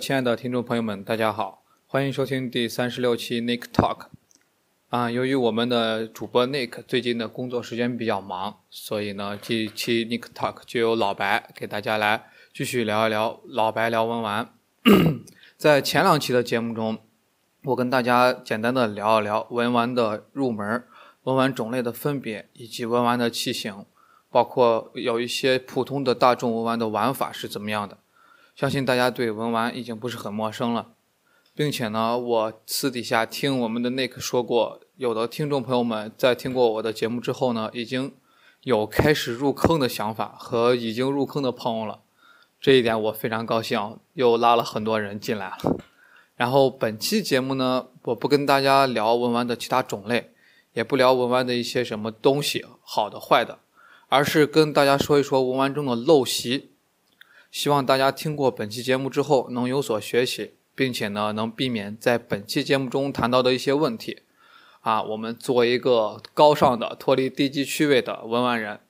亲爱的听众朋友们，大家好，欢迎收听第三十六期 Nick Talk。啊，由于我们的主播 Nick 最近的工作时间比较忙，所以呢，这一期 Nick Talk 就由老白给大家来继续聊一聊老白聊文玩。在前两期的节目中，我跟大家简单的聊一聊文玩的入门、文玩种类的分别以及文玩的器型，包括有一些普通的大众文玩的玩法是怎么样的。相信大家对文玩已经不是很陌生了，并且呢，我私底下听我们的 Nick 说过，有的听众朋友们在听过我的节目之后呢，已经有开始入坑的想法和已经入坑的朋友了，这一点我非常高兴，又拉了很多人进来了。然后本期节目呢，我不跟大家聊文玩的其他种类，也不聊文玩的一些什么东西好的坏的，而是跟大家说一说文玩中的陋习。希望大家听过本期节目之后能有所学习，并且呢能避免在本期节目中谈到的一些问题。啊，我们做一个高尚的、脱离低级趣味的文玩人。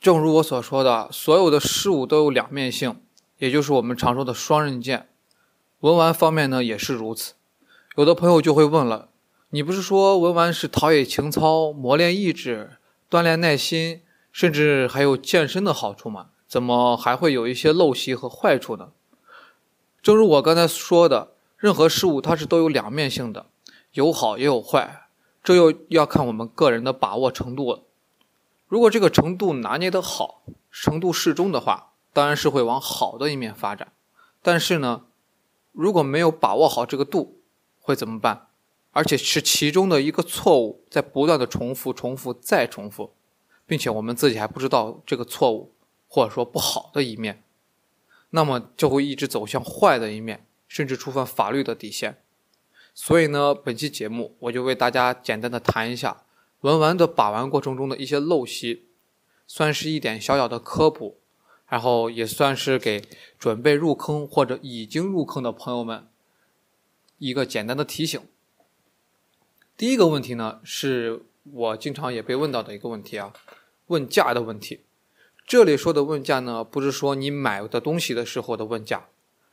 正如我所说的，所有的事物都有两面性，也就是我们常说的双刃剑。文玩方面呢也是如此。有的朋友就会问了：你不是说文玩是陶冶情操、磨练意志、锻炼耐心，甚至还有健身的好处吗？怎么还会有一些陋习和坏处呢？正如我刚才说的，任何事物它是都有两面性的，有好也有坏，这又要看我们个人的把握程度了。如果这个程度拿捏得好，程度适中的话，当然是会往好的一面发展。但是呢，如果没有把握好这个度，会怎么办？而且是其中的一个错误在不断的重复、重复再重复，并且我们自己还不知道这个错误。或者说不好的一面，那么就会一直走向坏的一面，甚至触犯法律的底线。所以呢，本期节目我就为大家简单的谈一下文玩的把玩过程中的一些陋习，算是一点小小的科普，然后也算是给准备入坑或者已经入坑的朋友们一个简单的提醒。第一个问题呢，是我经常也被问到的一个问题啊，问价的问题。这里说的问价呢，不是说你买的东西的时候的问价，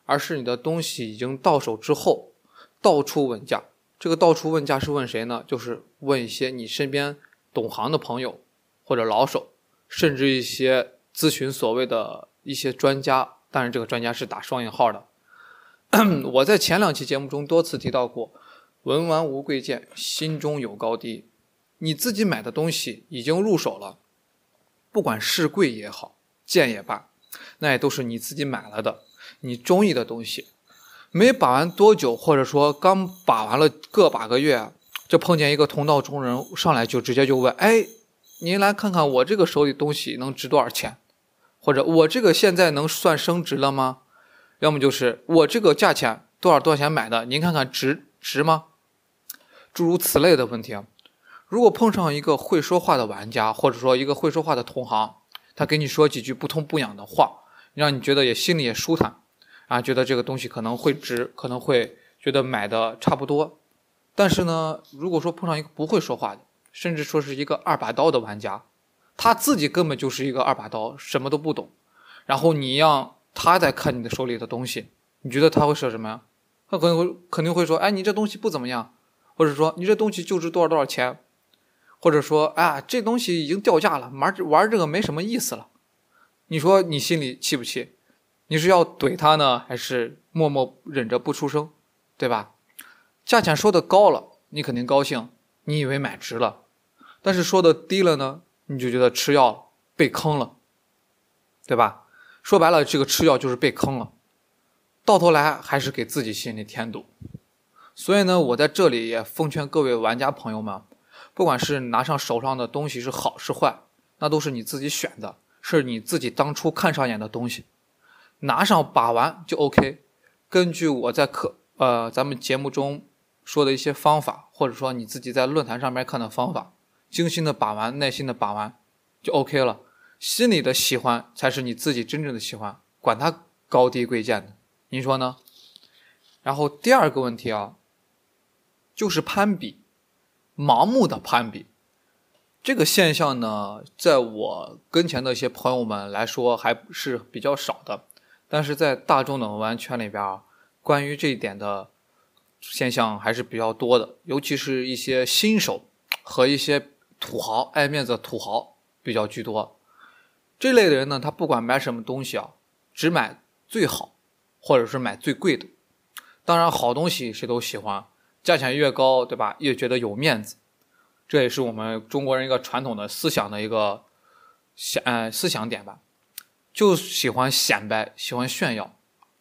而是你的东西已经到手之后，到处问价。这个到处问价是问谁呢？就是问一些你身边懂行的朋友，或者老手，甚至一些咨询所谓的一些专家。当然，这个专家是打双引号的。我在前两期节目中多次提到过，文玩无贵贱，心中有高低。你自己买的东西已经入手了。不管是贵也好，贱也罢，那也都是你自己买了的，你中意的东西。没把玩多久，或者说刚把玩了个把个月，就碰见一个同道中人上来就直接就问：“哎，您来看看我这个手里东西能值多少钱？或者我这个现在能算升值了吗？要么就是我这个价钱多少多少钱买的，您看看值值吗？诸如此类的问题啊。”如果碰上一个会说话的玩家，或者说一个会说话的同行，他给你说几句不痛不痒的话，让你觉得也心里也舒坦，啊，觉得这个东西可能会值，可能会觉得买的差不多。但是呢，如果说碰上一个不会说话的，甚至说是一个二把刀的玩家，他自己根本就是一个二把刀，什么都不懂，然后你让他在看你的手里的东西，你觉得他会说什么呀？他可能会肯定会说，哎，你这东西不怎么样，或者说你这东西就值多少多少钱。或者说，啊，这东西已经掉价了，玩玩这个没什么意思了。你说你心里气不气？你是要怼他呢，还是默默忍着不出声，对吧？价钱说的高了，你肯定高兴，你以为买值了；但是说的低了呢，你就觉得吃药了，被坑了，对吧？说白了，这个吃药就是被坑了，到头来还是给自己心里添堵。所以呢，我在这里也奉劝各位玩家朋友们。不管是拿上手上的东西是好是坏，那都是你自己选的，是你自己当初看上眼的东西，拿上把玩就 OK。根据我在课呃咱们节目中说的一些方法，或者说你自己在论坛上面看的方法，精心的把玩，耐心的把玩就 OK 了。心里的喜欢才是你自己真正的喜欢，管它高低贵贱的，您说呢？然后第二个问题啊，就是攀比。盲目的攀比，这个现象呢，在我跟前的一些朋友们来说还是比较少的，但是在大众的玩圈里边啊，关于这一点的现象还是比较多的，尤其是一些新手和一些土豪爱面子的土豪比较居多。这类的人呢，他不管买什么东西啊，只买最好，或者是买最贵的。当然，好东西谁都喜欢，价钱越高，对吧？越觉得有面子。这也是我们中国人一个传统的思想的一个想呃思想点吧，就喜欢显摆，喜欢炫耀，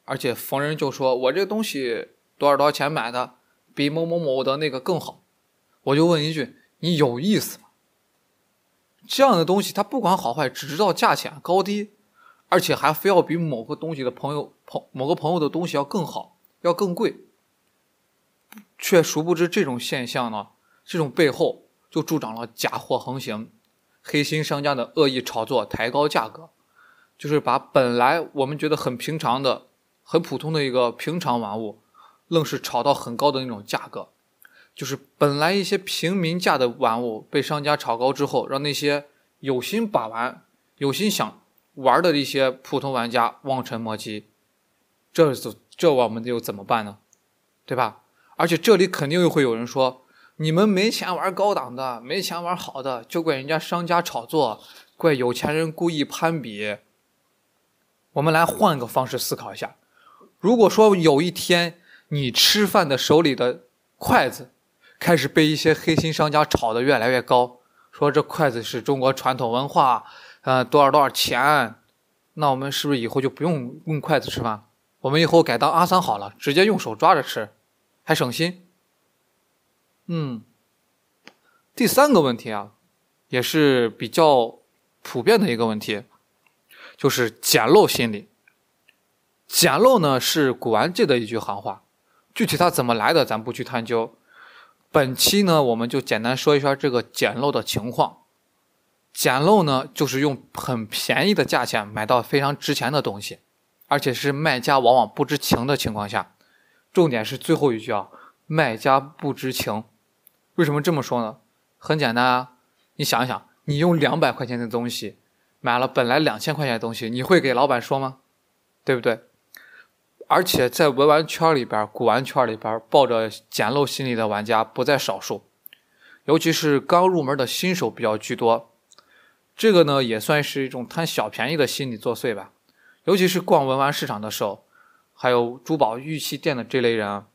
而且逢人就说我这东西多少多少钱买的，比某某某的那个更好。我就问一句，你有意思吗？这样的东西，它不管好坏，只知道价钱高低，而且还非要比某个东西的朋友朋某个朋友的东西要更好，要更贵，却殊不知这种现象呢，这种背后就助长了假货横行，黑心商家的恶意炒作，抬高价格，就是把本来我们觉得很平常的、很普通的一个平常玩物，愣是炒到很高的那种价格。就是本来一些平民价的玩物被商家炒高之后，让那些有心把玩、有心想玩的一些普通玩家望尘莫及，这这我们又怎么办呢？对吧？而且这里肯定又会有人说，你们没钱玩高档的，没钱玩好的，就怪人家商家炒作，怪有钱人故意攀比。我们来换个方式思考一下，如果说有一天你吃饭的手里的筷子，开始被一些黑心商家炒得越来越高，说这筷子是中国传统文化，呃，多少多少钱？那我们是不是以后就不用用筷子吃饭？我们以后改当阿三好了，直接用手抓着吃，还省心。嗯，第三个问题啊，也是比较普遍的一个问题，就是捡漏心理。捡漏呢是古玩界的一句行话，具体它怎么来的，咱不去探究。本期呢，我们就简单说一下这个捡漏的情况。捡漏呢，就是用很便宜的价钱买到非常值钱的东西，而且是卖家往往不知情的情况下。重点是最后一句啊，卖家不知情。为什么这么说呢？很简单啊，你想一想，你用两百块钱的东西买了本来两千块钱的东西，你会给老板说吗？对不对？而且在文玩圈里边，古玩圈里边，抱着捡漏心理的玩家不在少数，尤其是刚入门的新手比较居多。这个呢，也算是一种贪小便宜的心理作祟吧。尤其是逛文玩市场的时候，还有珠宝玉器店的这类人，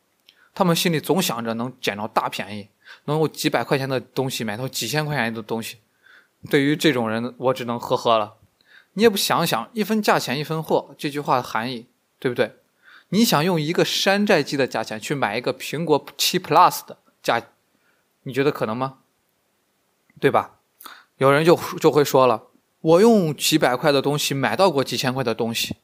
他们心里总想着能捡着大便宜，能用几百块钱的东西买到几千块钱的东西。对于这种人，我只能呵呵了。你也不想想“一分价钱一分货”这句话的含义，对不对？你想用一个山寨机的价钱去买一个苹果七 Plus 的价，你觉得可能吗？对吧？有人就就会说了，我用几百块的东西买到过几千块的东西，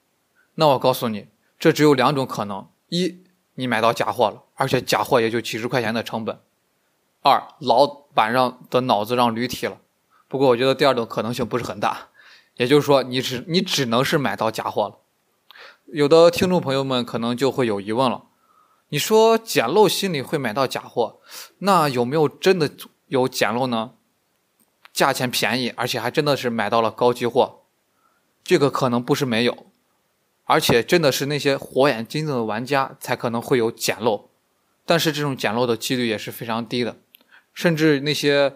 那我告诉你，这只有两种可能：一，你买到假货了，而且假货也就几十块钱的成本；二，老板让的脑子让驴踢了。不过我觉得第二种可能性不是很大，也就是说，你只你只能是买到假货了。有的听众朋友们可能就会有疑问了，你说捡漏心理会买到假货，那有没有真的有捡漏呢？价钱便宜，而且还真的是买到了高级货，这个可能不是没有，而且真的是那些火眼金睛的玩家才可能会有捡漏，但是这种捡漏的几率也是非常低的，甚至那些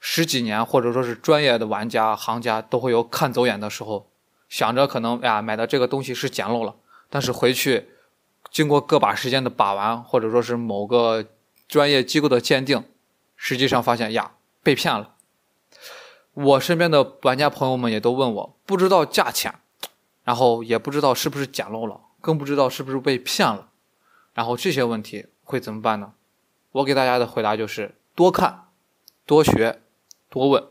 十几年或者说是专业的玩家行家都会有看走眼的时候。想着可能哎呀，买的这个东西是捡漏了，但是回去经过个把时间的把玩，或者说是某个专业机构的鉴定，实际上发现呀，被骗了。我身边的玩家朋友们也都问我，不知道价钱，然后也不知道是不是捡漏了，更不知道是不是被骗了。然后这些问题会怎么办呢？我给大家的回答就是：多看、多学、多问。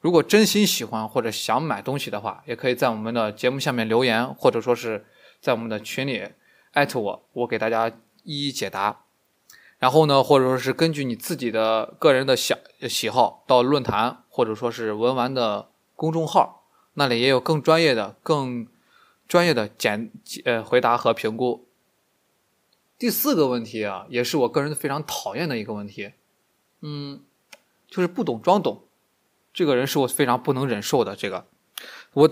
如果真心喜欢或者想买东西的话，也可以在我们的节目下面留言，或者说是在我们的群里艾特我，我给大家一一解答。然后呢，或者说是根据你自己的个人的喜喜好，到论坛或者说是文玩的公众号，那里也有更专业的、更专业的简呃回答和评估。第四个问题啊，也是我个人非常讨厌的一个问题，嗯，就是不懂装懂。这个人是我非常不能忍受的。这个，我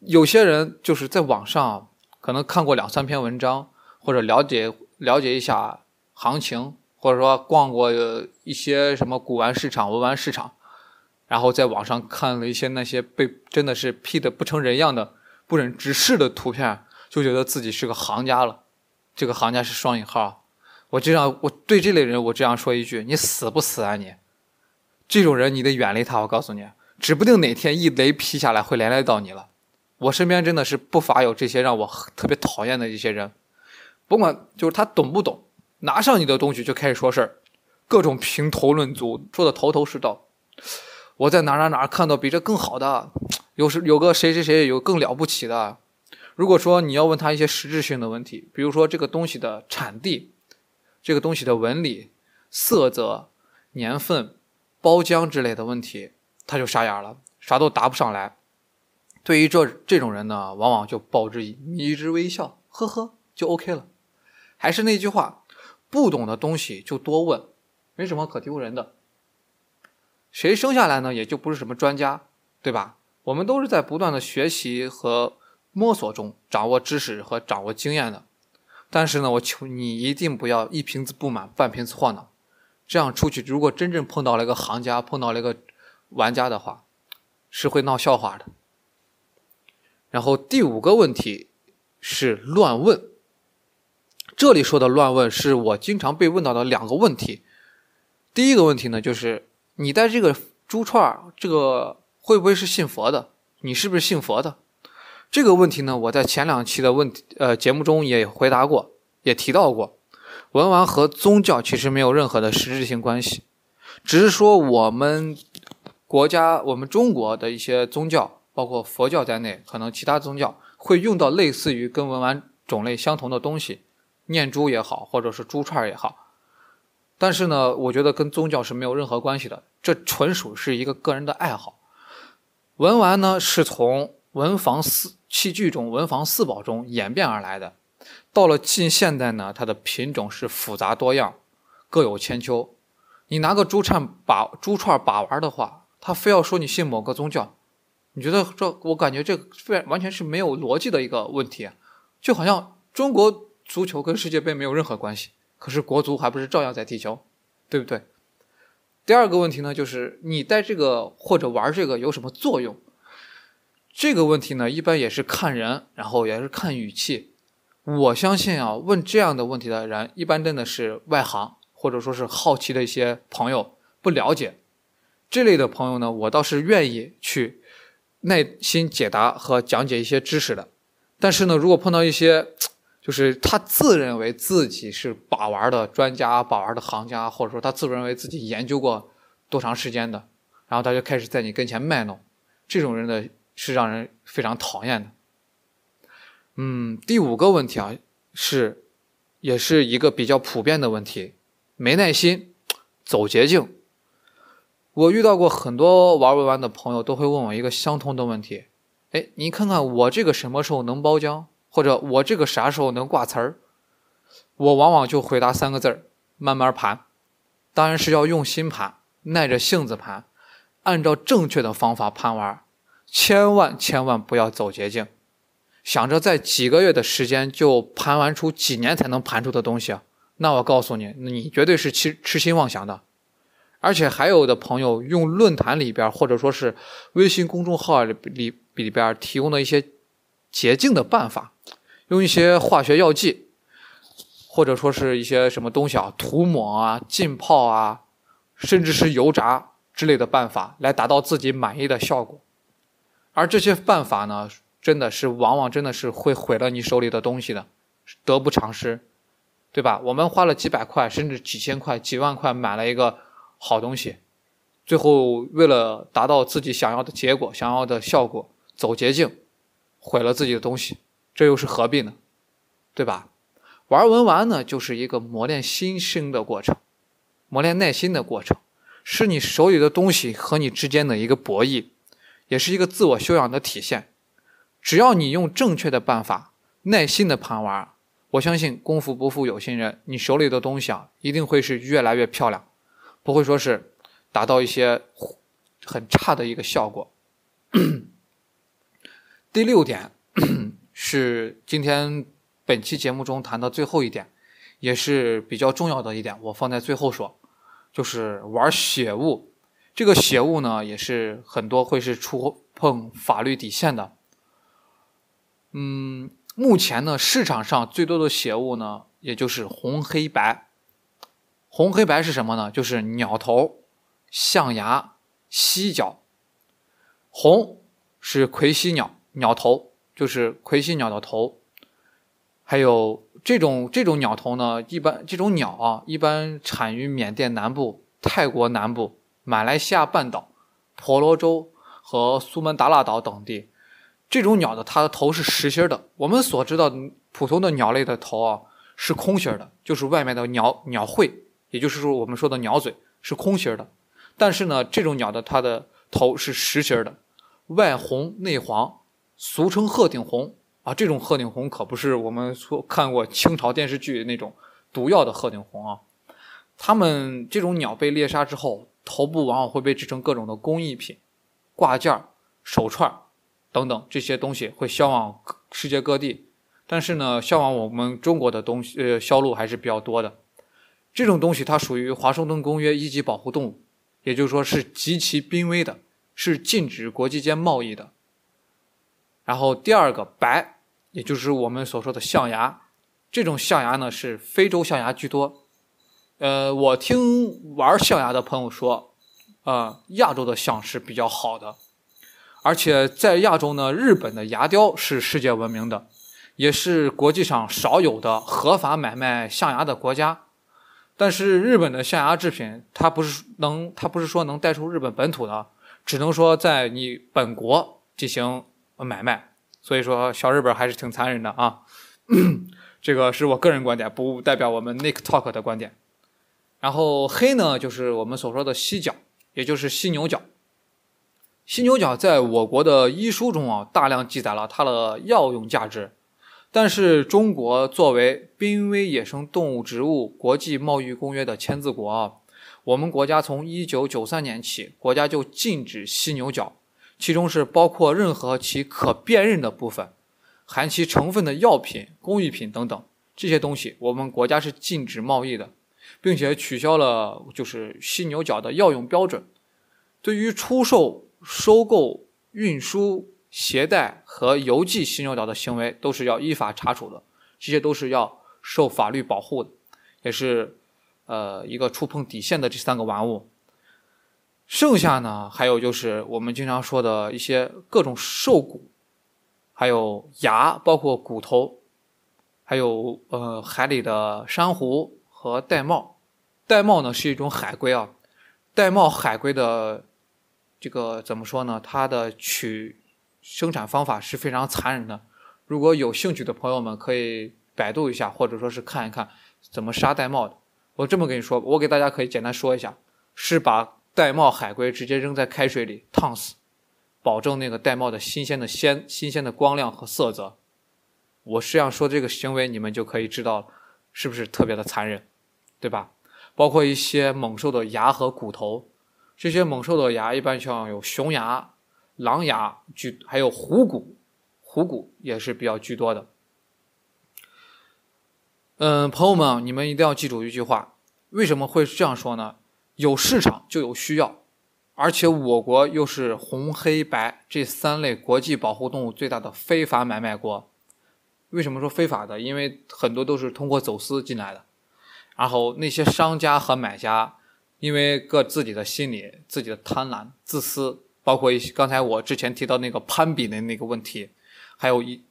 有些人就是在网上可能看过两三篇文章，或者了解了解一下行情，或者说逛过一些什么古玩市场、文玩市场，然后在网上看了一些那些被真的是 P 的不成人样的、不忍直视的图片，就觉得自己是个行家了。这个行家是双引号。我这样，我对这类人，我这样说一句：你死不死啊你？这种人你得远离他。我告诉你，指不定哪天一雷劈下来会连累到你了。我身边真的是不乏有这些让我特别讨厌的一些人，甭管就是他懂不懂，拿上你的东西就开始说事儿，各种评头论足，说的头头是道。我在哪哪哪看到比这更好的，有时有个谁谁谁有更了不起的。如果说你要问他一些实质性的问题，比如说这个东西的产地、这个东西的纹理、色泽、年份、包浆之类的问题，他就傻眼了，啥都答不上来。对于这这种人呢，往往就报之以迷之微笑，呵呵，就 OK 了。还是那句话，不懂的东西就多问，没什么可丢人的。谁生下来呢，也就不是什么专家，对吧？我们都是在不断的学习和摸索中掌握知识和掌握经验的。但是呢，我求你一定不要一瓶子不满半瓶子晃荡，这样出去，如果真正碰到了一个行家，碰到了一个玩家的话，是会闹笑话的。然后第五个问题是乱问。这里说的乱问是我经常被问到的两个问题。第一个问题呢，就是你在这个珠串，这个会不会是信佛的？你是不是信佛的？这个问题呢，我在前两期的问题呃节目中也回答过，也提到过。文玩和宗教其实没有任何的实质性关系，只是说我们国家、我们中国的一些宗教。包括佛教在内，可能其他宗教会用到类似于跟文玩种类相同的东西，念珠也好，或者是珠串也好。但是呢，我觉得跟宗教是没有任何关系的，这纯属是一个个人的爱好。文玩呢，是从文房四器具中、文房四宝中演变而来的。到了近现代呢，它的品种是复杂多样，各有千秋。你拿个珠串把珠串把玩的话，他非要说你信某个宗教。你觉得这？我感觉这非完全是没有逻辑的一个问题，就好像中国足球跟世界杯没有任何关系，可是国足还不是照样在踢球，对不对？第二个问题呢，就是你带这个或者玩这个有什么作用？这个问题呢，一般也是看人，然后也是看语气。我相信啊，问这样的问题的人，一般真的是外行，或者说是好奇的一些朋友，不了解这类的朋友呢，我倒是愿意去。耐心解答和讲解一些知识的，但是呢，如果碰到一些，就是他自认为自己是把玩的专家、把玩的行家，或者说他自认为自己研究过多长时间的，然后他就开始在你跟前卖弄，这种人呢，是让人非常讨厌的。嗯，第五个问题啊，是，也是一个比较普遍的问题，没耐心，走捷径。我遇到过很多玩文玩的朋友，都会问我一个相同的问题：哎，你看看我这个什么时候能包浆，或者我这个啥时候能挂瓷儿？我往往就回答三个字儿：慢慢盘。当然是要用心盘，耐着性子盘，按照正确的方法盘玩，千万千万不要走捷径，想着在几个月的时间就盘玩出几年才能盘出的东西，那我告诉你，你绝对是痴痴心妄想的。而且还有的朋友用论坛里边或者说是微信公众号里里里边提供的一些捷径的办法，用一些化学药剂，或者说是一些什么东西啊，涂抹啊、浸泡啊，甚至是油炸之类的办法来达到自己满意的效果。而这些办法呢，真的是往往真的是会毁了你手里的东西的，得不偿失，对吧？我们花了几百块甚至几千块、几万块买了一个。好东西，最后为了达到自己想要的结果、想要的效果，走捷径，毁了自己的东西，这又是何必呢？对吧？玩文玩呢，就是一个磨练心性的过程，磨练耐心的过程，是你手里的东西和你之间的一个博弈，也是一个自我修养的体现。只要你用正确的办法，耐心的盘玩，我相信功夫不负有心人，你手里的东西啊，一定会是越来越漂亮。不会说是达到一些很差的一个效果。第六点是今天本期节目中谈的最后一点，也是比较重要的一点，我放在最后说，就是玩血物。这个血物呢，也是很多会是触碰法律底线的。嗯，目前呢，市场上最多的血物呢，也就是红黑白。红黑白是什么呢？就是鸟头、象牙、犀角。红是魁犀鸟，鸟头就是魁犀鸟的头。还有这种这种鸟头呢，一般这种鸟啊，一般产于缅甸南部、泰国南部、马来西亚半岛、婆罗洲和苏门答腊岛等地。这种鸟的它的头是实心的。我们所知道普通的鸟类的头啊是空心的，就是外面的鸟鸟喙。也就是说，我们说的鸟嘴是空心的，但是呢，这种鸟的它的头是实心的，外红内黄，俗称鹤顶红啊。这种鹤顶红可不是我们说看过清朝电视剧那种毒药的鹤顶红啊。它们这种鸟被猎杀之后，头部往往会被制成各种的工艺品，挂件、手串等等这些东西会销往世界各地。但是呢，销往我们中国的东西呃销路还是比较多的。这种东西它属于华盛顿公约一级保护动物，也就是说是极其濒危的，是禁止国际间贸易的。然后第二个白，也就是我们所说的象牙，这种象牙呢是非洲象牙居多。呃，我听玩象牙的朋友说，呃，亚洲的象是比较好的，而且在亚洲呢，日本的牙雕是世界闻名的，也是国际上少有的合法买卖象牙的国家。但是日本的象牙制品，它不是能，它不是说能带出日本本土的，只能说在你本国进行买卖。所以说，小日本还是挺残忍的啊。这个是我个人观点，不代表我们 Nick Talk 的观点。然后黑呢，就是我们所说的犀角，也就是犀牛角。犀牛角在我国的医书中啊，大量记载了它的药用价值。但是中国作为濒危野生动物植物国际贸易公约的签字国啊，我们国家从一九九三年起，国家就禁止犀牛角，其中是包括任何其可辨认的部分，含其成分的药品、工艺品等等这些东西，我们国家是禁止贸易的，并且取消了就是犀牛角的药用标准，对于出售、收购、运输。携带和邮寄犀牛角的行为都是要依法查处的，这些都是要受法律保护的，也是呃一个触碰底线的这三个玩物。剩下呢，还有就是我们经常说的一些各种兽骨，还有牙，包括骨头，还有呃海里的珊瑚和玳瑁。玳瑁呢是一种海龟啊，玳瑁海龟的这个怎么说呢？它的取生产方法是非常残忍的，如果有兴趣的朋友们可以百度一下，或者说是看一看怎么杀玳瑁的。我这么跟你说，我给大家可以简单说一下，是把玳瑁海龟直接扔在开水里烫死，保证那个玳瑁的新鲜的鲜、新鲜的光亮和色泽。我实际上说这个行为，你们就可以知道是不是特别的残忍，对吧？包括一些猛兽的牙和骨头，这些猛兽的牙一般像有熊牙。狼牙居，还有虎骨，虎骨也是比较居多的。嗯，朋友们，你们一定要记住一句话：为什么会这样说呢？有市场就有需要，而且我国又是红、黑、白这三类国际保护动物最大的非法买卖国。为什么说非法的？因为很多都是通过走私进来的。然后那些商家和买家，因为各自己的心理、自己的贪婪、自私。包括一些刚才我之前提到那个攀比的那个问题，还有一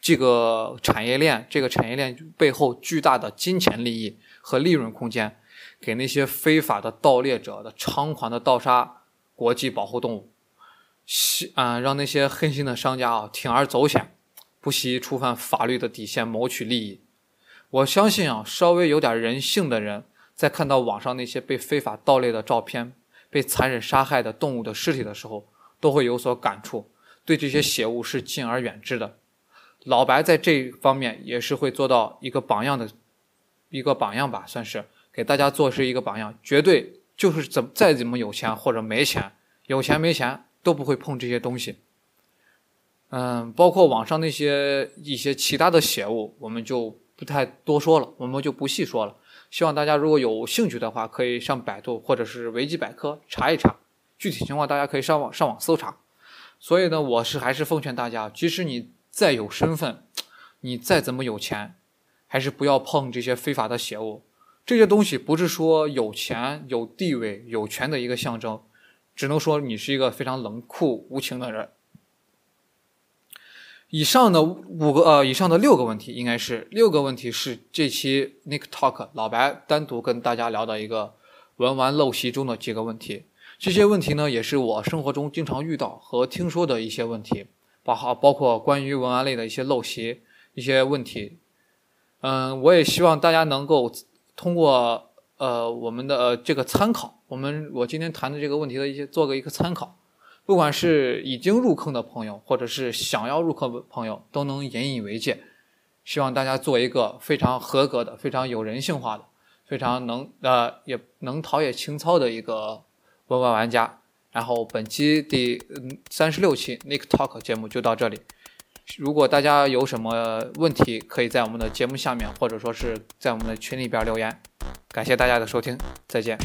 这个产业链，这个产业链背后巨大的金钱利益和利润空间，给那些非法的盗猎者的猖狂的盗杀国际保护动物，啊，让那些狠心的商家啊铤而走险，不惜触犯法律的底线谋取利益。我相信啊，稍微有点人性的人，在看到网上那些被非法盗猎的照片。被残忍杀害的动物的尸体的时候，都会有所感触，对这些血物是敬而远之的。老白在这方面也是会做到一个榜样的，一个榜样吧，算是给大家做是一个榜样。绝对就是怎再怎么有钱或者没钱，有钱没钱都不会碰这些东西。嗯，包括网上那些一些其他的邪物，我们就不太多说了，我们就不细说了。希望大家如果有兴趣的话，可以上百度或者是维基百科查一查，具体情况大家可以上网上网搜查。所以呢，我是还是奉劝大家，即使你再有身份，你再怎么有钱，还是不要碰这些非法的邪物。这些东西不是说有钱、有地位、有权的一个象征，只能说你是一个非常冷酷无情的人。以上的五个呃，以上的六个问题，应该是六个问题是这期 Nick Talk 老白单独跟大家聊的一个文玩陋习中的几个问题。这些问题呢，也是我生活中经常遇到和听说的一些问题，包括包括关于文玩类的一些陋习一些问题。嗯，我也希望大家能够通过呃我们的、这个参考，我们我今天谈的这个问题的一些做个一个参考，不管是已经入坑的朋友，或者是想要入坑的朋友，都能引以为戒。希望大家做一个非常合格的、非常有人性化的、非常能呃也能陶冶情操的一个。文玩玩家，然后本期第三十六期 Nick Talk 节目就到这里。如果大家有什么问题，可以在我们的节目下面，或者说是在我们的群里边留言。感谢大家的收听，再见。